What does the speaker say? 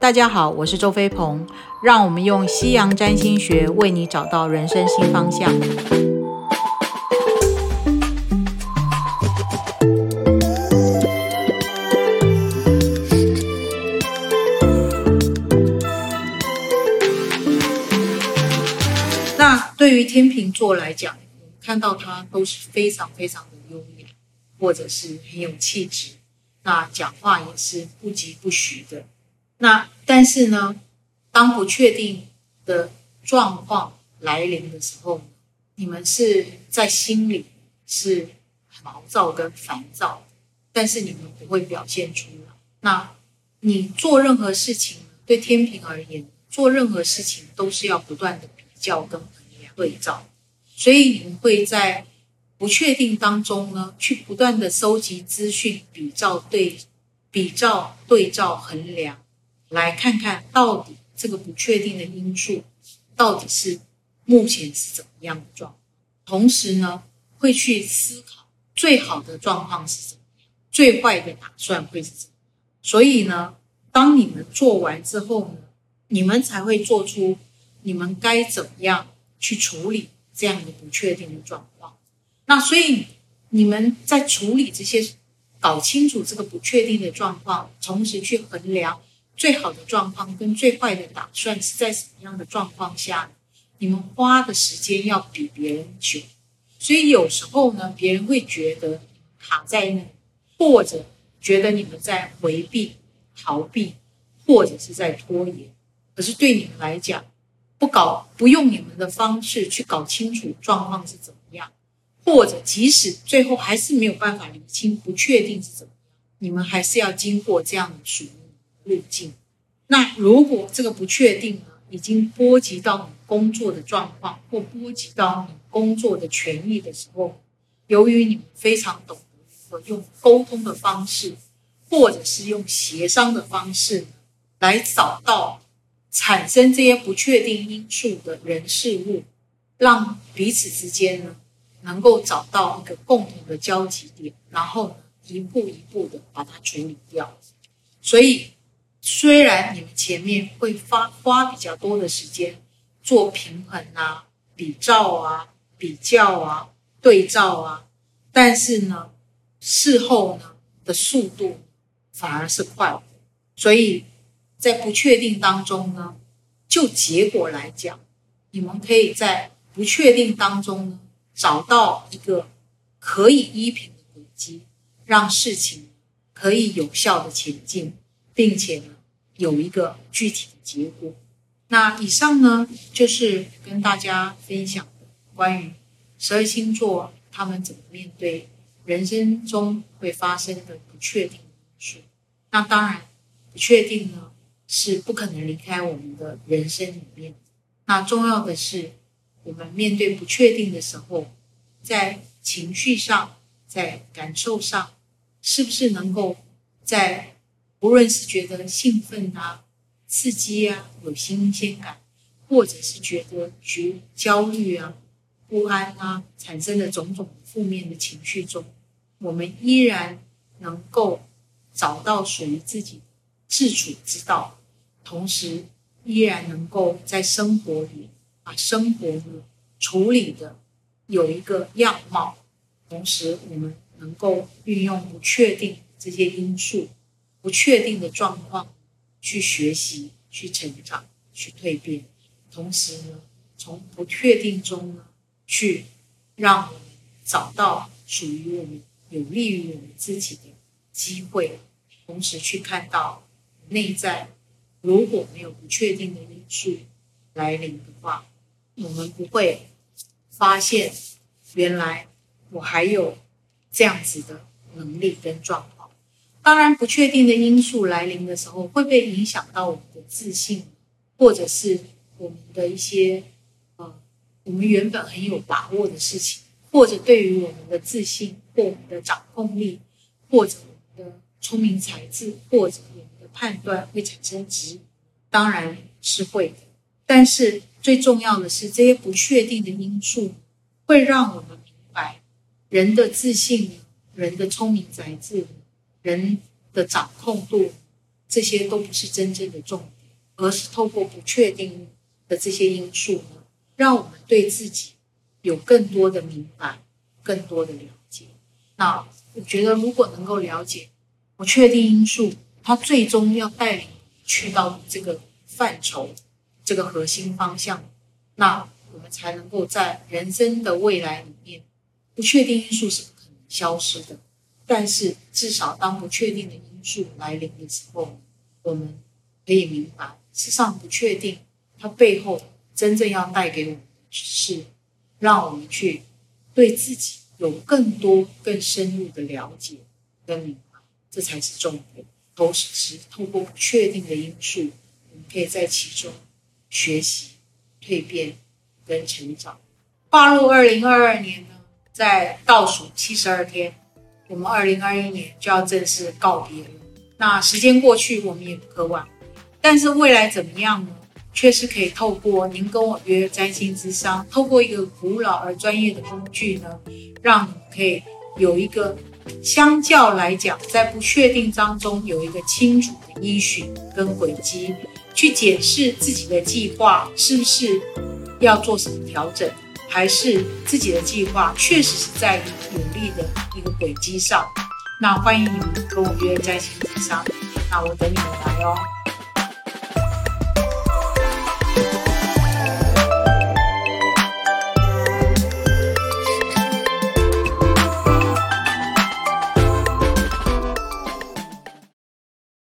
大家好，我是周飞鹏，让我们用西洋占星学为你找到人生新方向。那对于天秤座来讲，看到他都是非常非常的优雅，或者是很有气质，那讲话也是不疾不徐的。那但是呢，当不确定的状况来临的时候，你们是在心里是毛躁跟烦躁，但是你们不会表现出来。那你做任何事情，对天平而言，做任何事情都是要不断的比。较跟对照，所以你们会在不确定当中呢，去不断的收集资讯，比照对比照对照衡量，来看看到底这个不确定的因素到底是目前是怎么样的状况。同时呢，会去思考最好的状况是怎么，最坏的打算会是怎么。所以呢，当你们做完之后呢，你们才会做出。你们该怎么样去处理这样的不确定的状况？那所以你们在处理这些，搞清楚这个不确定的状况，同时去衡量最好的状况跟最坏的打算是在什么样的状况下，你们花的时间要比别人久。所以有时候呢，别人会觉得卡在那，或者觉得你们在回避、逃避，或者是在拖延。可是对你们来讲，不搞，不用你们的方式去搞清楚状况是怎么样，或者即使最后还是没有办法理清，不确定是怎么样，你们还是要经过这样的属于路径。那如果这个不确定呢，已经波及到你工作的状况，或波及到你工作的权益的时候，由于你们非常懂得如何用沟通的方式，或者是用协商的方式来找到。产生这些不确定因素的人事物，让彼此之间呢能够找到一个共同的交集点，然后一步一步的把它处理掉。所以，虽然你们前面会花花比较多的时间做平衡啊、比照啊、比较啊、对照啊，但是呢，事后呢的速度反而是快的。所以。在不确定当中呢，就结果来讲，你们可以在不确定当中呢，找到一个可以依凭的轨迹，让事情可以有效的前进，并且呢，有一个具体的结果。那以上呢，就是跟大家分享的关于十二星座他们怎么面对人生中会发生的不确定因素。那当然，不确定呢。是不可能离开我们的人生里面。那重要的是，我们面对不确定的时候，在情绪上、在感受上，是不是能够在无论是觉得兴奋啊、刺激啊、有新鲜感，或者是觉得觉焦虑啊、不安啊，产生的种种负面的情绪中，我们依然能够找到属于自己自处之道。同时，依然能够在生活里把生活呢处理的有一个样貌。同时，我们能够运用不确定这些因素、不确定的状况去学习、去成长、去蜕变。同时呢，从不确定中呢，去让我们找到属于我们、有利于我们自己的机会。同时，去看到内在。如果没有不确定的因素来临的话，我们不会发现原来我还有这样子的能力跟状况。当然，不确定的因素来临的时候，会不会影响到我们的自信，或者是我们的一些呃，我们原本很有把握的事情，或者对于我们的自信或我们的掌控力，或者我们的聪明才智，或者我们的。判断会产生质疑，当然是会的。但是最重要的是，这些不确定的因素会让我们明白，人的自信、人的聪明才智、人的掌控度，这些都不是真正的重点，而是透过不确定的这些因素，让我们对自己有更多的明白，更多的了解。那我觉得，如果能够了解不确定因素，它最终要带领去到这个范畴、这个核心方向，那我们才能够在人生的未来里面，不确定因素是不可能消失的。但是，至少当不确定的因素来临的时候，我们可以明白，事实上不确定它背后真正要带给我们的是，让我们去对自己有更多、更深入的了解跟明白，这才是重点。同时，透过不确定的因素，我们可以在其中学习、蜕变跟成长。跨入二零二二年呢，在倒数七十二天。我们二零二一年就要正式告别了。那时间过去，我们也不可挽回。但是未来怎么样呢？却是可以透过您跟我约占星之商，透过一个古老而专业的工具呢，让你可以有一个相较来讲，在不确定当中有一个清楚的依循跟轨迹，去检视自己的计划是不是要做什么调整。还是自己的计划确实是在努力的一个轨迹上，那欢迎你们跟我约在线咨商，那我等你们来哦。